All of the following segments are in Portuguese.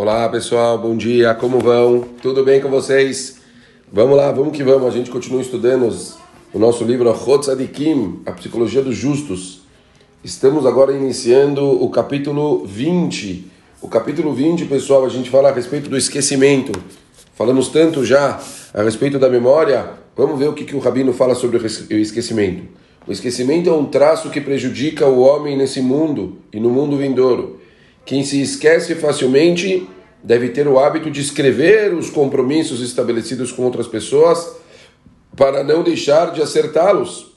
Olá pessoal, bom dia, como vão? Tudo bem com vocês? Vamos lá, vamos que vamos. A gente continua estudando o nosso livro Chotz Adikim, a Psicologia dos Justos. Estamos agora iniciando o capítulo 20. O capítulo 20, pessoal, a gente fala a respeito do esquecimento. Falamos tanto já a respeito da memória. Vamos ver o que, que o Rabino fala sobre o esquecimento. O esquecimento é um traço que prejudica o homem nesse mundo e no mundo vindouro. Quem se esquece facilmente deve ter o hábito de escrever os compromissos estabelecidos com outras pessoas para não deixar de acertá-los.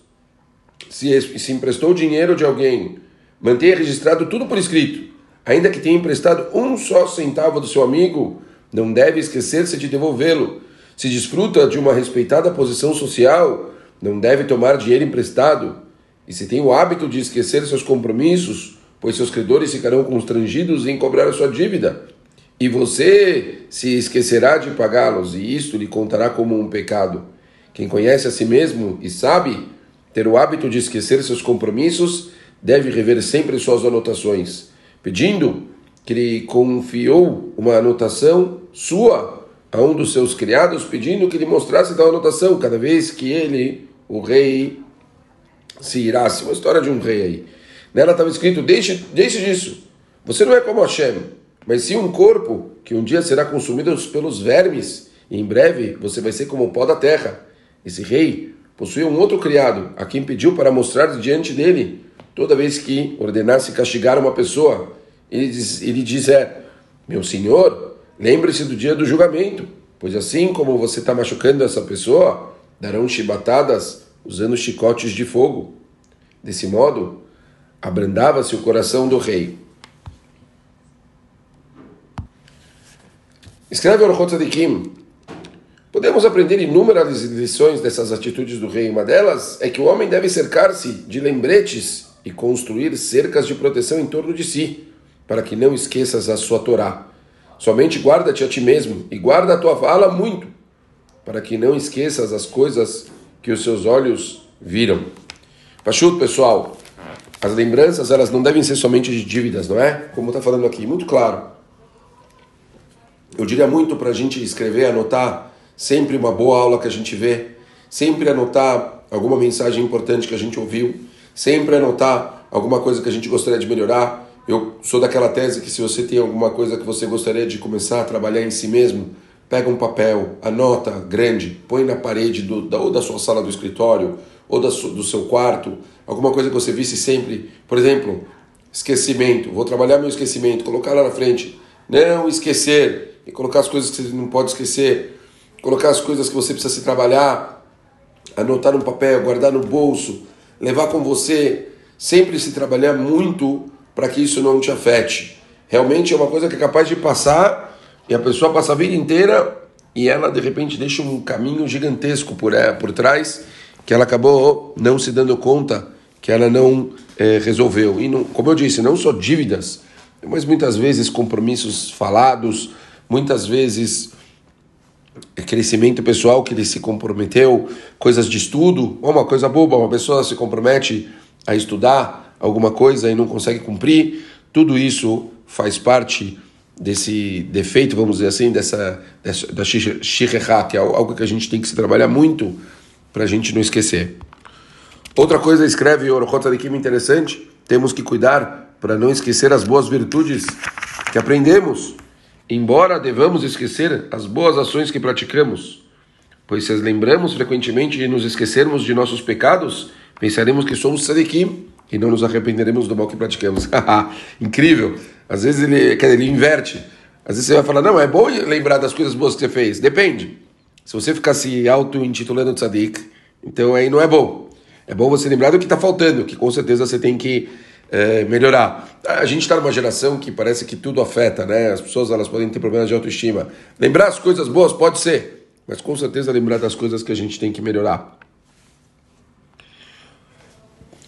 Se, se emprestou dinheiro de alguém, mantenha registrado tudo por escrito. Ainda que tenha emprestado um só centavo do seu amigo, não deve esquecer-se de devolvê-lo. Se desfruta de uma respeitada posição social, não deve tomar dinheiro emprestado. E se tem o hábito de esquecer seus compromissos, pois seus credores ficarão constrangidos em cobrar a sua dívida. E você se esquecerá de pagá-los, e isto lhe contará como um pecado. Quem conhece a si mesmo e sabe ter o hábito de esquecer seus compromissos, deve rever sempre suas anotações, pedindo que lhe confiou uma anotação sua a um dos seus criados, pedindo que lhe mostrasse tal anotação cada vez que ele, o rei, se irasse. Uma história de um rei aí. Nela estava escrito: deixe, deixe disso. Você não é como Hashem, mas sim um corpo que um dia será consumido pelos vermes, e em breve você vai ser como o pó da terra. Esse rei possuía um outro criado, a quem pediu para mostrar diante dele, toda vez que ordenasse castigar uma pessoa, ele, diz, ele dizer: Meu senhor, lembre-se do dia do julgamento, pois assim como você está machucando essa pessoa, darão chibatadas usando chicotes de fogo. Desse modo, abrandava-se o coração do rei. Escreve Orchot Kim. Podemos aprender inúmeras lições dessas atitudes do rei. Uma delas é que o homem deve cercar-se de lembretes e construir cercas de proteção em torno de si, para que não esqueças a sua Torá. Somente guarda-te a ti mesmo e guarda a tua fala muito, para que não esqueças as coisas que os seus olhos viram. Pachuto, pessoal, as lembranças, elas não devem ser somente de dívidas, não é? Como está falando aqui, muito claro. Eu diria muito para a gente escrever, anotar sempre uma boa aula que a gente vê, sempre anotar alguma mensagem importante que a gente ouviu, sempre anotar alguma coisa que a gente gostaria de melhorar. Eu sou daquela tese que se você tem alguma coisa que você gostaria de começar a trabalhar em si mesmo, pega um papel, anota grande, põe na parede do, da, ou da sua sala do escritório, ou da, do seu quarto, alguma coisa que você visse sempre, por exemplo, esquecimento, vou trabalhar meu esquecimento, colocar lá na frente, não esquecer, e colocar as coisas que você não pode esquecer, colocar as coisas que você precisa se trabalhar, anotar no papel, guardar no bolso, levar com você, sempre se trabalhar muito para que isso não te afete. Realmente é uma coisa que é capaz de passar e a pessoa passa a vida inteira e ela de repente deixa um caminho gigantesco por, é, por trás que ela acabou não se dando conta que ela não é, resolveu. E, não, como eu disse, não só dívidas, mas muitas vezes compromissos falados, muitas vezes crescimento pessoal que ele se comprometeu, coisas de estudo, ou uma coisa boba, uma pessoa se compromete a estudar alguma coisa e não consegue cumprir, tudo isso faz parte desse defeito, vamos dizer assim, dessa, dessa da shirrehat, é algo que a gente tem que se trabalhar muito para a gente não esquecer. Outra coisa, escreve Orochot Adikim interessante, temos que cuidar para não esquecer as boas virtudes que aprendemos, embora devamos esquecer as boas ações que praticamos. Pois se as lembramos frequentemente de nos esquecermos de nossos pecados, pensaremos que somos sadikim e não nos arrependeremos do mal que praticamos. Incrível! Às vezes ele, ele inverte. Às vezes você vai falar, não, é bom lembrar das coisas boas que você fez. Depende. Se você ficar se auto-intitulando tzadik, então aí não é bom. É bom você lembrar do que está faltando, que com certeza você tem que é, melhorar. A gente está numa geração que parece que tudo afeta, né? As pessoas elas podem ter problemas de autoestima. Lembrar as coisas boas pode ser, mas com certeza lembrar das coisas que a gente tem que melhorar.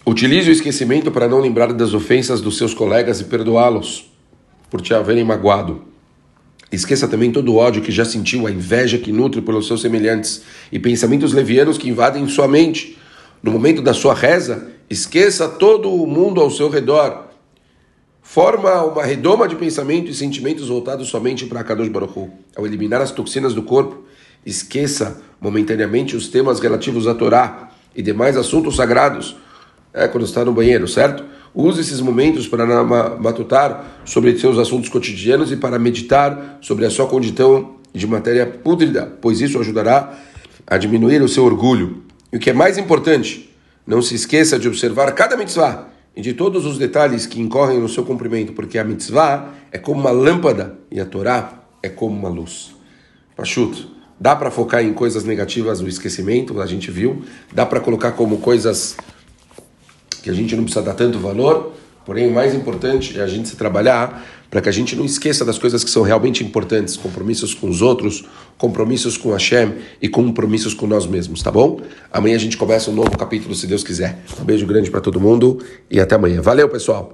Utilize o esquecimento para não lembrar das ofensas dos seus colegas e perdoá-los por te haverem magoado. Esqueça também todo o ódio que já sentiu, a inveja que nutre pelos seus semelhantes e pensamentos levianos que invadem sua mente. No momento da sua reza, esqueça todo o mundo ao seu redor forma uma redoma de pensamento e sentimentos voltados somente para Kadosh Baruch Hu. Ao eliminar as toxinas do corpo, esqueça momentaneamente os temas relativos à Torá e demais assuntos sagrados, é, quando está no banheiro, certo? Use esses momentos para matutar sobre seus assuntos cotidianos e para meditar sobre a sua condição de matéria pútrida, pois isso ajudará a diminuir o seu orgulho. E o que é mais importante, não se esqueça de observar cada mitzvah e de todos os detalhes que incorrem no seu cumprimento, porque a mitzvah é como uma lâmpada e a Torá é como uma luz. Pachuto, dá para focar em coisas negativas o esquecimento, a gente viu, dá para colocar como coisas que a gente não precisa dar tanto valor, porém o mais importante é a gente se trabalhar para que a gente não esqueça das coisas que são realmente importantes, compromissos com os outros, compromissos com Hashem e compromissos com nós mesmos, tá bom? Amanhã a gente começa um novo capítulo, se Deus quiser. Um beijo grande para todo mundo e até amanhã. Valeu, pessoal!